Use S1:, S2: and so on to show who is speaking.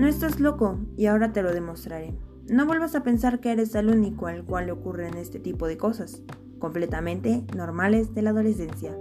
S1: No estás loco, y ahora te lo demostraré. No vuelvas a pensar que eres el único al cual le ocurren este tipo de cosas, completamente normales de la adolescencia.